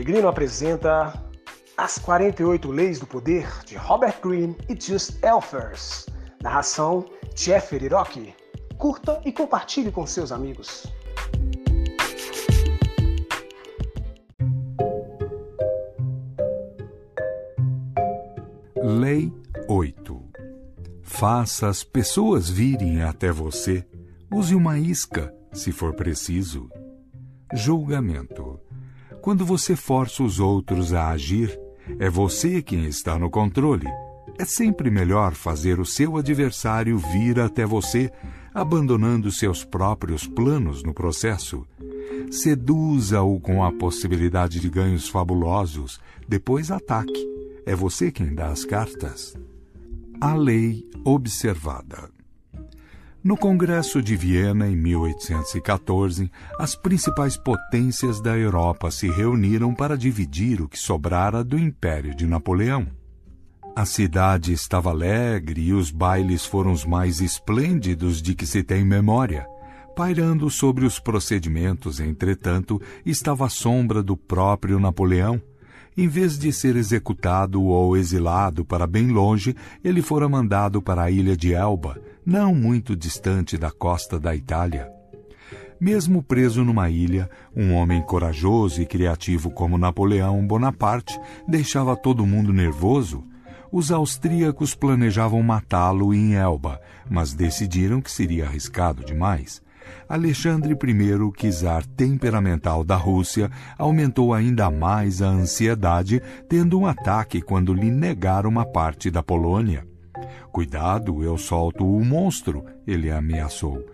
Pellegrino apresenta As 48 Leis do Poder de Robert Greene e Just Elfers. Narração Jeffrey Rock. Curta e compartilhe com seus amigos. Lei 8 Faça as pessoas virem até você. Use uma isca, se for preciso. Julgamento quando você força os outros a agir, é você quem está no controle. É sempre melhor fazer o seu adversário vir até você, abandonando seus próprios planos no processo. Seduza-o com a possibilidade de ganhos fabulosos, depois ataque. É você quem dá as cartas. A lei observada. No Congresso de Viena, em 1814, as principais potências da Europa se reuniram para dividir o que sobrara do Império de Napoleão. A cidade estava alegre e os bailes foram os mais esplêndidos de que se tem memória. Pairando sobre os procedimentos, entretanto, estava a sombra do próprio Napoleão. Em vez de ser executado ou exilado para bem longe, ele fora mandado para a ilha de Elba, não muito distante da costa da Itália. Mesmo preso numa ilha, um homem corajoso e criativo como Napoleão Bonaparte deixava todo mundo nervoso. Os austríacos planejavam matá-lo em Elba, mas decidiram que seria arriscado demais. Alexandre I, czar temperamental da Rússia, aumentou ainda mais a ansiedade, tendo um ataque quando lhe negaram uma parte da Polônia. Cuidado, eu solto o monstro, ele ameaçou.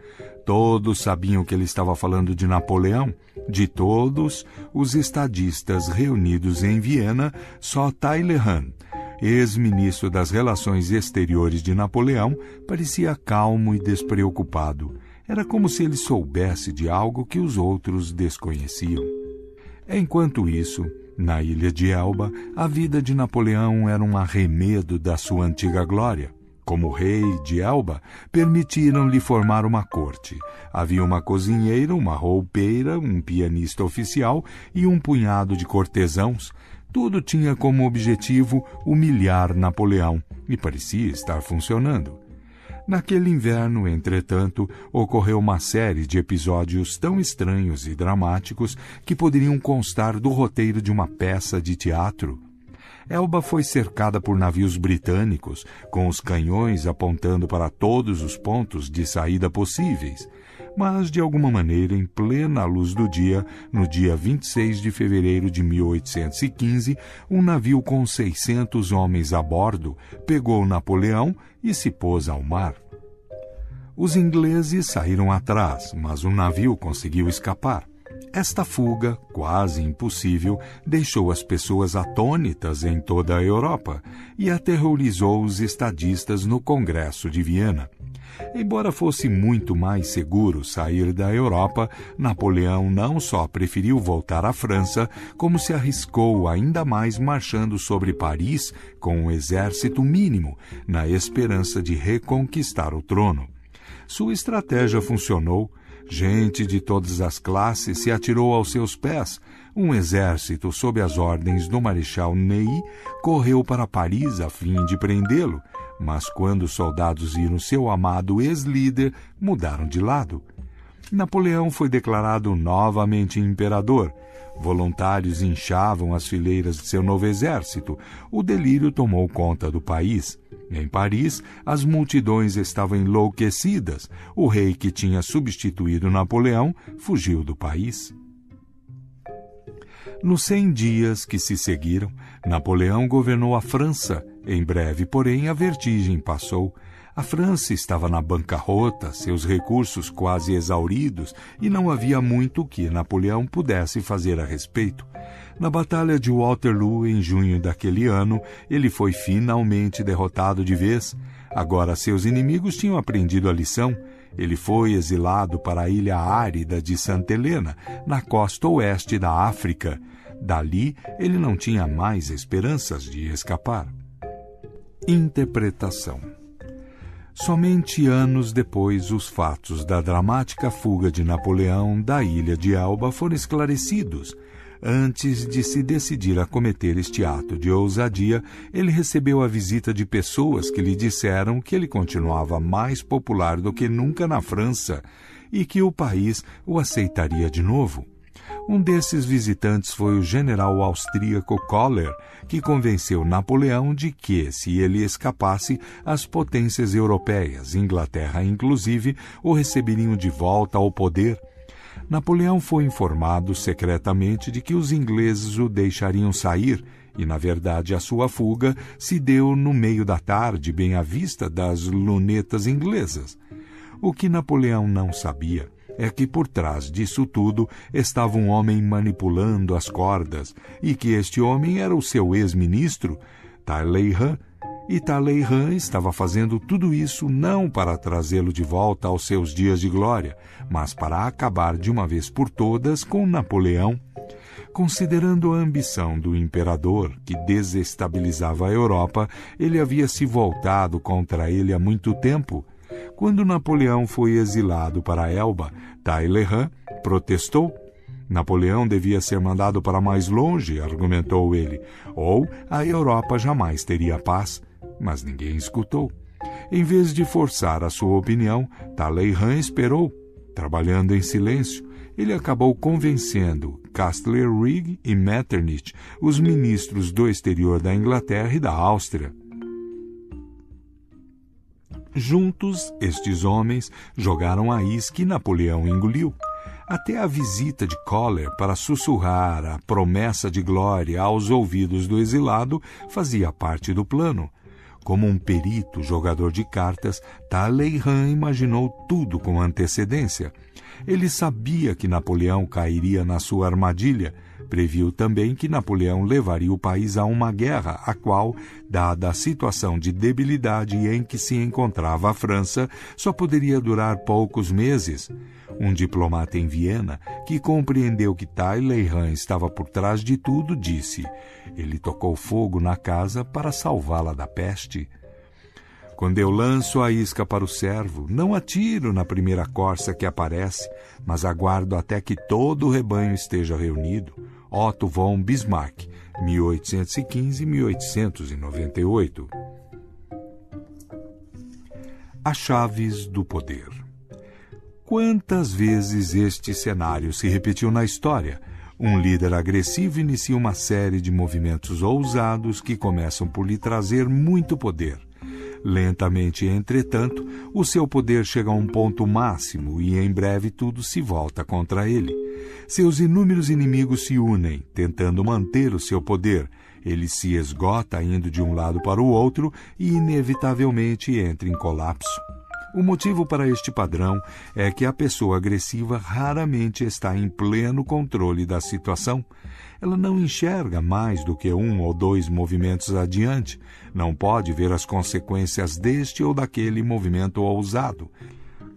Todos sabiam que ele estava falando de Napoleão. De todos os estadistas reunidos em Viena, só Talleyrand, ex-ministro das Relações Exteriores de Napoleão, parecia calmo e despreocupado. Era como se ele soubesse de algo que os outros desconheciam. Enquanto isso, na ilha de Elba, a vida de Napoleão era um arremedo da sua antiga glória. Como rei de Elba, permitiram-lhe formar uma corte. Havia uma cozinheira, uma roupeira, um pianista oficial e um punhado de cortesãos. Tudo tinha como objetivo humilhar Napoleão e parecia estar funcionando. Naquele inverno, entretanto, ocorreu uma série de episódios tão estranhos e dramáticos que poderiam constar do roteiro de uma peça de teatro. Elba foi cercada por navios britânicos, com os canhões apontando para todos os pontos de saída possíveis. Mas, de alguma maneira, em plena luz do dia, no dia 26 de fevereiro de 1815, um navio com 600 homens a bordo pegou Napoleão e se pôs ao mar. Os ingleses saíram atrás, mas o navio conseguiu escapar. Esta fuga, quase impossível, deixou as pessoas atônitas em toda a Europa e aterrorizou os estadistas no Congresso de Viena. Embora fosse muito mais seguro sair da Europa, Napoleão não só preferiu voltar à França, como se arriscou ainda mais marchando sobre Paris com um exército mínimo, na esperança de reconquistar o trono. Sua estratégia funcionou Gente de todas as classes se atirou aos seus pés. Um exército, sob as ordens do Marechal Ney, correu para Paris a fim de prendê-lo, mas quando os soldados viram seu amado ex-líder, mudaram de lado. Napoleão foi declarado novamente imperador. Voluntários inchavam as fileiras de seu novo exército. O delírio tomou conta do país. Em Paris, as multidões estavam enlouquecidas. O rei que tinha substituído Napoleão fugiu do país. Nos cem dias que se seguiram, Napoleão governou a França. Em breve, porém, a vertigem passou. A França estava na bancarrota, seus recursos quase exauridos, e não havia muito que Napoleão pudesse fazer a respeito. Na Batalha de Waterloo, em junho daquele ano, ele foi finalmente derrotado de vez. Agora seus inimigos tinham aprendido a lição. Ele foi exilado para a ilha árida de Santa Helena, na costa oeste da África. Dali, ele não tinha mais esperanças de escapar. Interpretação Somente anos depois, os fatos da dramática fuga de Napoleão da ilha de Elba foram esclarecidos Antes de se decidir a cometer este ato de ousadia, ele recebeu a visita de pessoas que lhe disseram que ele continuava mais popular do que nunca na França e que o país o aceitaria de novo. Um desses visitantes foi o general austríaco Koller, que convenceu Napoleão de que, se ele escapasse, as potências europeias, Inglaterra inclusive, o receberiam de volta ao poder Napoleão foi informado secretamente de que os ingleses o deixariam sair, e na verdade a sua fuga se deu no meio da tarde, bem à vista das lunetas inglesas. O que Napoleão não sabia é que por trás disso tudo estava um homem manipulando as cordas, e que este homem era o seu ex-ministro, Talleyrand, e Talleyrand estava fazendo tudo isso não para trazê-lo de volta aos seus dias de glória, mas para acabar de uma vez por todas com Napoleão. Considerando a ambição do imperador, que desestabilizava a Europa, ele havia se voltado contra ele há muito tempo. Quando Napoleão foi exilado para Elba, Talleyrand protestou. Napoleão devia ser mandado para mais longe, argumentou ele, ou a Europa jamais teria paz mas ninguém escutou. Em vez de forçar a sua opinião, Talleyrand esperou. Trabalhando em silêncio, ele acabou convencendo Castlereagh e Metternich, os ministros do exterior da Inglaterra e da Áustria. Juntos, estes homens jogaram a isca e Napoleão engoliu. Até a visita de Coller para sussurrar a promessa de glória aos ouvidos do exilado fazia parte do plano. Como um perito jogador de cartas, Talleyrand imaginou tudo com antecedência. Ele sabia que Napoleão cairia na sua armadilha. Previu também que Napoleão levaria o país a uma guerra, a qual, dada a situação de debilidade em que se encontrava a França, só poderia durar poucos meses. Um diplomata em Viena, que compreendeu que Talleyrand estava por trás de tudo, disse: Ele tocou fogo na casa para salvá-la da peste. Quando eu lanço a isca para o servo, não atiro na primeira corça que aparece, mas aguardo até que todo o rebanho esteja reunido. Otto von Bismarck, 1815-1898. As chaves do poder. Quantas vezes este cenário se repetiu na história? Um líder agressivo inicia uma série de movimentos ousados que começam por lhe trazer muito poder. Lentamente, entretanto, o seu poder chega a um ponto máximo e em breve tudo se volta contra ele. Seus inúmeros inimigos se unem, tentando manter o seu poder. Ele se esgota indo de um lado para o outro e, inevitavelmente, entra em colapso. O motivo para este padrão é que a pessoa agressiva raramente está em pleno controle da situação. Ela não enxerga mais do que um ou dois movimentos adiante, não pode ver as consequências deste ou daquele movimento ousado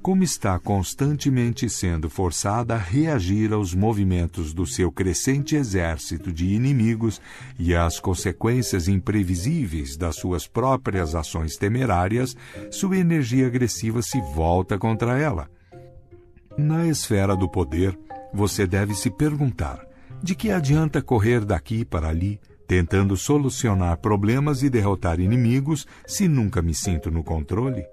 como está constantemente sendo forçada a reagir aos movimentos do seu crescente exército de inimigos e às consequências imprevisíveis das suas próprias ações temerárias, sua energia agressiva se volta contra ela. Na esfera do poder, você deve se perguntar: de que adianta correr daqui para ali, tentando solucionar problemas e derrotar inimigos, se nunca me sinto no controle?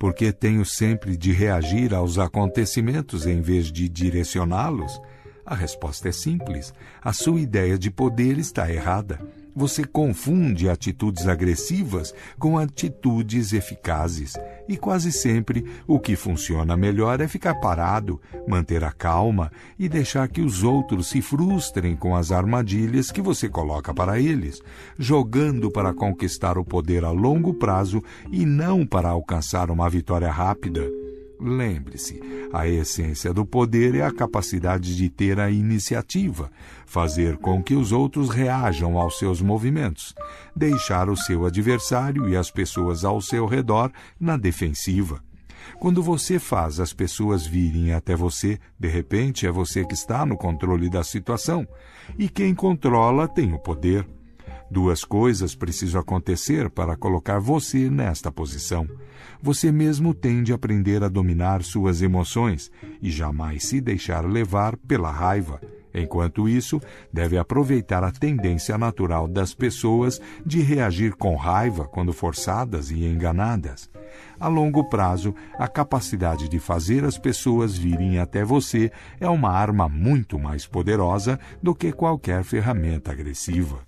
Porque tenho sempre de reagir aos acontecimentos em vez de direcioná-los? A resposta é simples. A sua ideia de poder está errada. Você confunde atitudes agressivas com atitudes eficazes. E quase sempre o que funciona melhor é ficar parado, manter a calma e deixar que os outros se frustrem com as armadilhas que você coloca para eles, jogando para conquistar o poder a longo prazo e não para alcançar uma vitória rápida. Lembre-se, a essência do poder é a capacidade de ter a iniciativa, fazer com que os outros reajam aos seus movimentos, deixar o seu adversário e as pessoas ao seu redor na defensiva. Quando você faz as pessoas virem até você, de repente é você que está no controle da situação, e quem controla tem o poder. Duas coisas precisam acontecer para colocar você nesta posição. Você mesmo tem de aprender a dominar suas emoções e jamais se deixar levar pela raiva. Enquanto isso, deve aproveitar a tendência natural das pessoas de reagir com raiva quando forçadas e enganadas. A longo prazo, a capacidade de fazer as pessoas virem até você é uma arma muito mais poderosa do que qualquer ferramenta agressiva.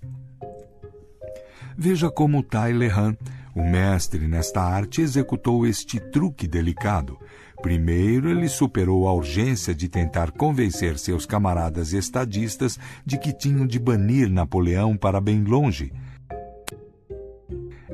Veja como Tyler Han, o mestre nesta arte, executou este truque delicado. Primeiro, ele superou a urgência de tentar convencer seus camaradas estadistas de que tinham de banir Napoleão para bem longe.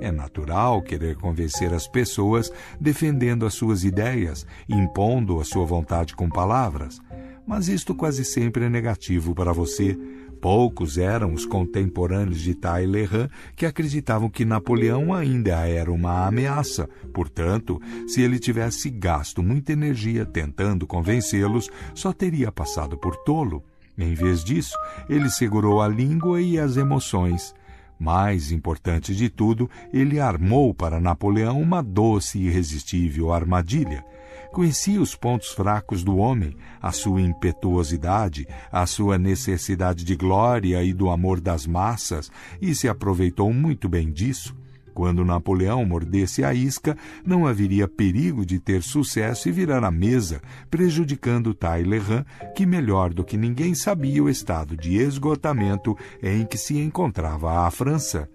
É natural querer convencer as pessoas defendendo as suas ideias, impondo a sua vontade com palavras. Mas isto quase sempre é negativo para você. Poucos eram os contemporâneos de Talleyrand que acreditavam que Napoleão ainda era uma ameaça. Portanto, se ele tivesse gasto muita energia tentando convencê-los, só teria passado por tolo. Em vez disso, ele segurou a língua e as emoções. Mais importante de tudo, ele armou para Napoleão uma doce e irresistível armadilha. Conhecia os pontos fracos do homem, a sua impetuosidade, a sua necessidade de glória e do amor das massas, e se aproveitou muito bem disso. Quando Napoleão mordesse a isca, não haveria perigo de ter sucesso e virar a mesa, prejudicando Talleyrand, que melhor do que ninguém sabia o estado de esgotamento em que se encontrava a França.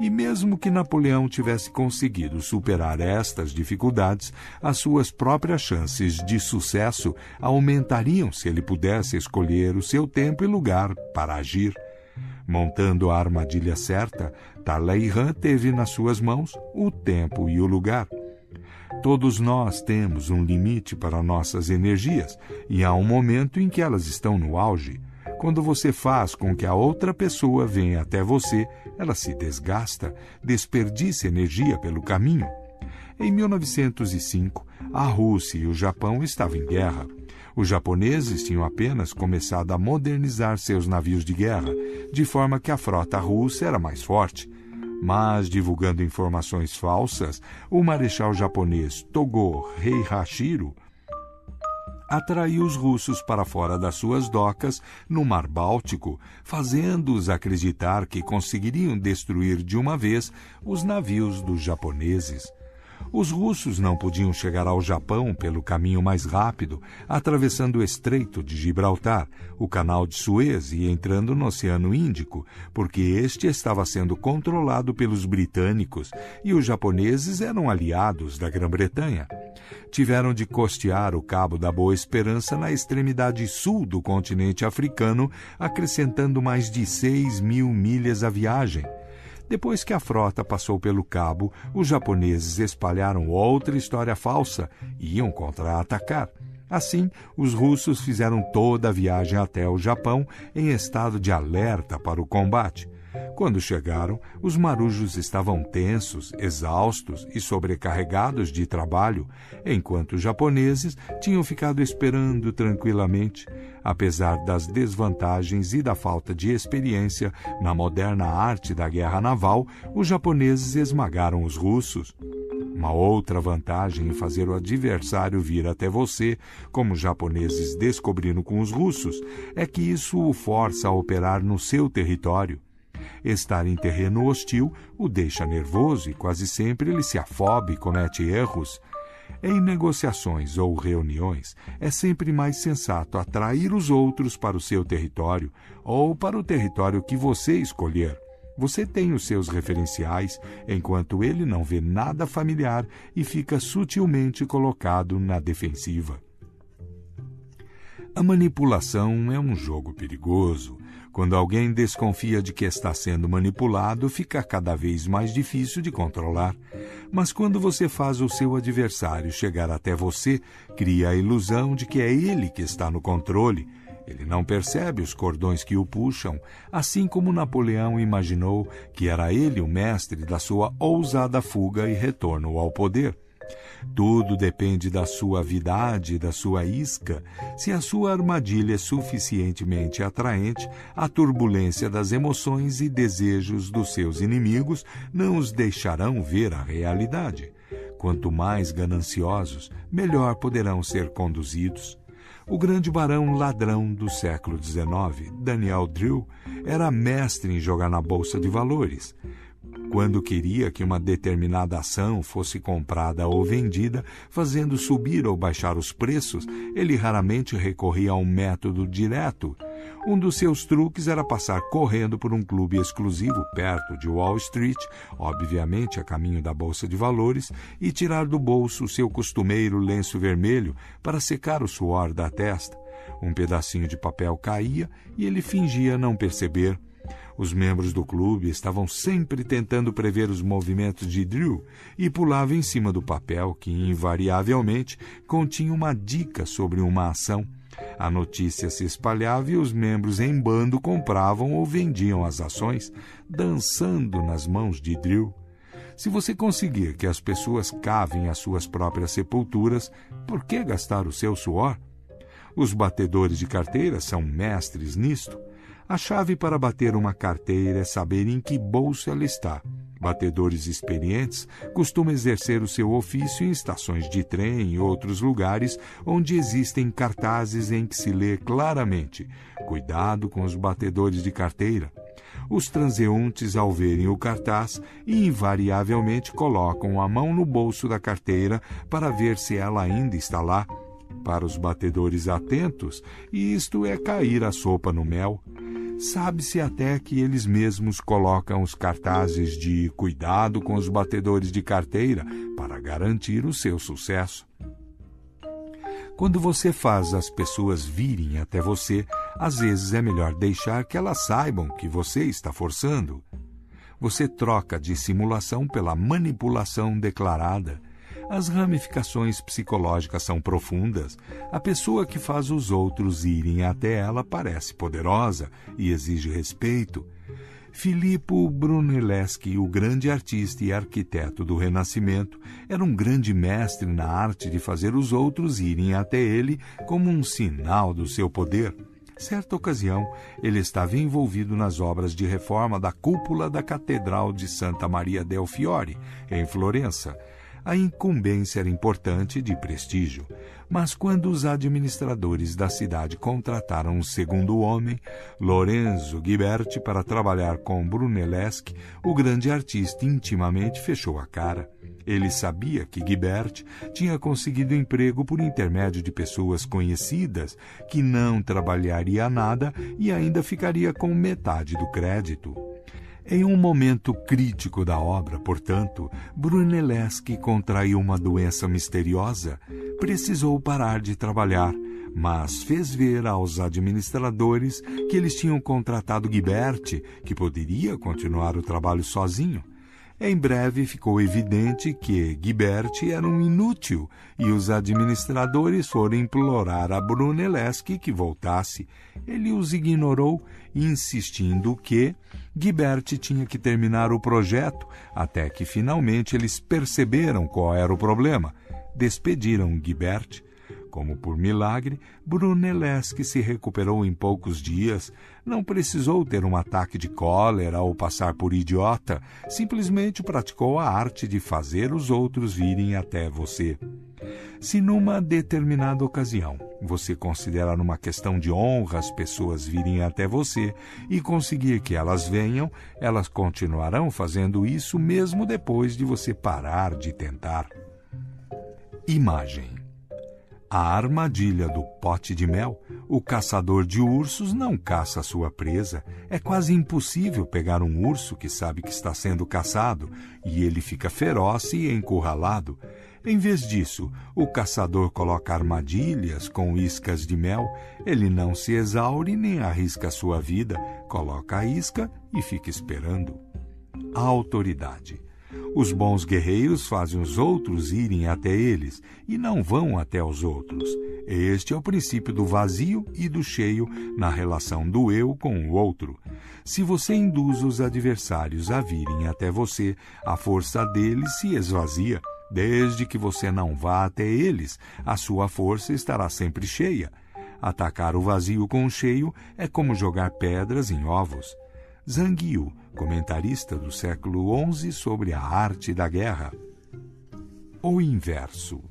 E mesmo que Napoleão tivesse conseguido superar estas dificuldades, as suas próprias chances de sucesso aumentariam se ele pudesse escolher o seu tempo e lugar para agir. Montando a armadilha certa, Talleyrand teve nas suas mãos o tempo e o lugar. Todos nós temos um limite para nossas energias e há um momento em que elas estão no auge. Quando você faz com que a outra pessoa venha até você, ela se desgasta, desperdiça energia pelo caminho. Em 1905, a Rússia e o Japão estavam em guerra. Os japoneses tinham apenas começado a modernizar seus navios de guerra, de forma que a frota russa era mais forte. Mas, divulgando informações falsas, o marechal japonês Togo Heihachiro atraiu os russos para fora das suas docas no Mar Báltico, fazendo-os acreditar que conseguiriam destruir de uma vez os navios dos japoneses. Os russos não podiam chegar ao Japão pelo caminho mais rápido, atravessando o Estreito de Gibraltar, o Canal de Suez e entrando no Oceano Índico, porque este estava sendo controlado pelos britânicos e os japoneses eram aliados da Grã-Bretanha. Tiveram de costear o Cabo da Boa Esperança na extremidade sul do continente africano, acrescentando mais de seis mil milhas à viagem. Depois que a frota passou pelo cabo, os japoneses espalharam outra história falsa e iam contra-atacar. Assim, os russos fizeram toda a viagem até o Japão em estado de alerta para o combate. Quando chegaram, os marujos estavam tensos, exaustos e sobrecarregados de trabalho, enquanto os japoneses tinham ficado esperando tranquilamente. Apesar das desvantagens e da falta de experiência na moderna arte da guerra naval, os japoneses esmagaram os russos. Uma outra vantagem em fazer o adversário vir até você, como os japoneses descobriram com os russos, é que isso o força a operar no seu território. Estar em terreno hostil o deixa nervoso e quase sempre ele se afoba e comete erros. Em negociações ou reuniões, é sempre mais sensato atrair os outros para o seu território ou para o território que você escolher. Você tem os seus referenciais, enquanto ele não vê nada familiar e fica sutilmente colocado na defensiva. A manipulação é um jogo perigoso. Quando alguém desconfia de que está sendo manipulado, fica cada vez mais difícil de controlar. Mas quando você faz o seu adversário chegar até você, cria a ilusão de que é ele que está no controle. Ele não percebe os cordões que o puxam, assim como Napoleão imaginou que era ele o mestre da sua ousada fuga e retorno ao poder. Tudo depende da suavidade da sua isca. Se a sua armadilha é suficientemente atraente, a turbulência das emoções e desejos dos seus inimigos não os deixarão ver a realidade. Quanto mais gananciosos, melhor poderão ser conduzidos. O grande barão ladrão do século XIX, Daniel Drew, era mestre em jogar na bolsa de valores. Quando queria que uma determinada ação fosse comprada ou vendida, fazendo subir ou baixar os preços, ele raramente recorria a um método direto. Um dos seus truques era passar correndo por um clube exclusivo perto de Wall Street, obviamente a caminho da bolsa de valores, e tirar do bolso o seu costumeiro lenço vermelho para secar o suor da testa. Um pedacinho de papel caía e ele fingia não perceber. Os membros do clube estavam sempre tentando prever os movimentos de Drew e pulava em cima do papel que, invariavelmente, continha uma dica sobre uma ação. A notícia se espalhava e os membros em bando compravam ou vendiam as ações, dançando nas mãos de Drew. Se você conseguir que as pessoas cavem as suas próprias sepulturas, por que gastar o seu suor? Os batedores de carteira são mestres nisto. A chave para bater uma carteira é saber em que bolso ela está. Batedores experientes costumam exercer o seu ofício em estações de trem e outros lugares onde existem cartazes em que se lê claramente: Cuidado com os batedores de carteira. Os transeuntes, ao verem o cartaz, invariavelmente colocam a mão no bolso da carteira para ver se ela ainda está lá. Para os batedores atentos, isto é cair a sopa no mel. Sabe-se até que eles mesmos colocam os cartazes de cuidado com os batedores de carteira para garantir o seu sucesso. Quando você faz as pessoas virem até você, às vezes é melhor deixar que elas saibam que você está forçando. Você troca dissimulação pela manipulação declarada as ramificações psicológicas são profundas. A pessoa que faz os outros irem até ela parece poderosa e exige respeito. Filippo Brunelleschi, o grande artista e arquiteto do Renascimento, era um grande mestre na arte de fazer os outros irem até ele como um sinal do seu poder. Certa ocasião, ele estava envolvido nas obras de reforma da cúpula da Catedral de Santa Maria del Fiore, em Florença a incumbência era importante de prestígio, mas quando os administradores da cidade contrataram um segundo homem, Lorenzo Ghiberti, para trabalhar com Brunelleschi, o grande artista intimamente fechou a cara. Ele sabia que Ghiberti tinha conseguido emprego por intermédio de pessoas conhecidas, que não trabalharia nada e ainda ficaria com metade do crédito. Em um momento crítico da obra, portanto, Brunelleschi contraiu uma doença misteriosa. Precisou parar de trabalhar, mas fez ver aos administradores que eles tinham contratado Ghiberti, que poderia continuar o trabalho sozinho. Em breve ficou evidente que Ghiberti era um inútil e os administradores foram implorar a Brunelleschi que voltasse. Ele os ignorou, insistindo que Ghiberti tinha que terminar o projeto, até que finalmente eles perceberam qual era o problema. Despediram Ghiberti como por milagre, Brunelleschi se recuperou em poucos dias. Não precisou ter um ataque de cólera ou passar por idiota. Simplesmente praticou a arte de fazer os outros virem até você. Se numa determinada ocasião você considerar uma questão de honra as pessoas virem até você e conseguir que elas venham, elas continuarão fazendo isso mesmo depois de você parar de tentar. Imagem a armadilha do pote de mel. O caçador de ursos não caça sua presa. É quase impossível pegar um urso que sabe que está sendo caçado e ele fica feroz e encurralado. Em vez disso, o caçador coloca armadilhas com iscas de mel. Ele não se exaure nem arrisca sua vida, coloca a isca e fica esperando. A autoridade. Os bons guerreiros fazem os outros irem até eles e não vão até os outros. Este é o princípio do vazio e do cheio na relação do eu com o outro. Se você induz os adversários a virem até você, a força deles se esvazia. Desde que você não vá até eles, a sua força estará sempre cheia. Atacar o vazio com o cheio é como jogar pedras em ovos. Yu, comentarista do século XI sobre a arte da guerra. O inverso.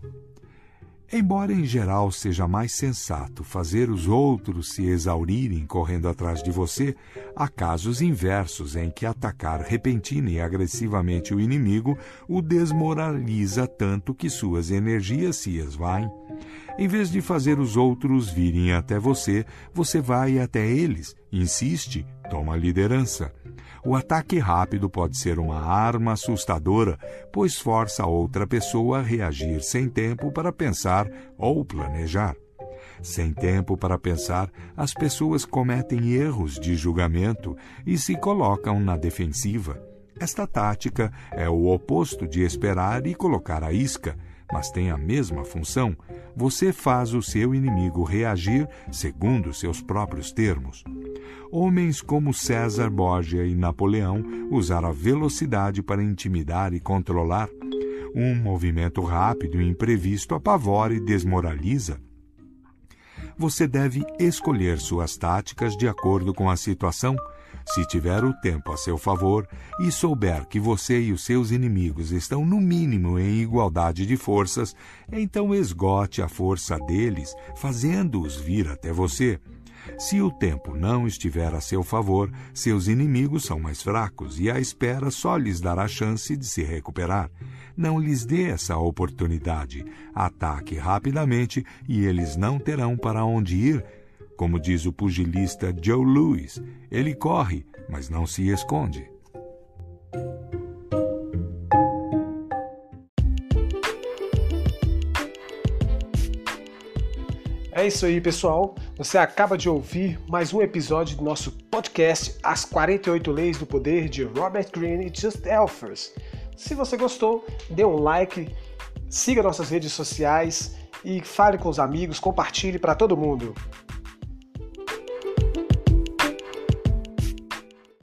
Embora em geral seja mais sensato fazer os outros se exaurirem correndo atrás de você, há casos inversos em que atacar repentina e agressivamente o inimigo o desmoraliza tanto que suas energias se esvaem. Em vez de fazer os outros virem até você, você vai até eles, insiste, toma liderança. O ataque rápido pode ser uma arma assustadora, pois força a outra pessoa a reagir sem tempo para pensar ou planejar. Sem tempo para pensar, as pessoas cometem erros de julgamento e se colocam na defensiva. Esta tática é o oposto de esperar e colocar a isca, mas tem a mesma função. Você faz o seu inimigo reagir segundo seus próprios termos. Homens como César Borgia e Napoleão usaram a velocidade para intimidar e controlar. Um movimento rápido e imprevisto apavora e desmoraliza. Você deve escolher suas táticas de acordo com a situação se tiver o tempo a seu favor e souber que você e os seus inimigos estão no mínimo em igualdade de forças, então esgote a força deles, fazendo-os vir até você. Se o tempo não estiver a seu favor, seus inimigos são mais fracos e a espera só lhes dará chance de se recuperar. Não lhes dê essa oportunidade. Ataque rapidamente e eles não terão para onde ir como diz o pugilista Joe Louis, ele corre, mas não se esconde. É isso aí, pessoal. Você acaba de ouvir mais um episódio do nosso podcast As 48 Leis do Poder de Robert Greene e Just Elfers. Se você gostou, dê um like, siga nossas redes sociais e fale com os amigos, compartilhe para todo mundo.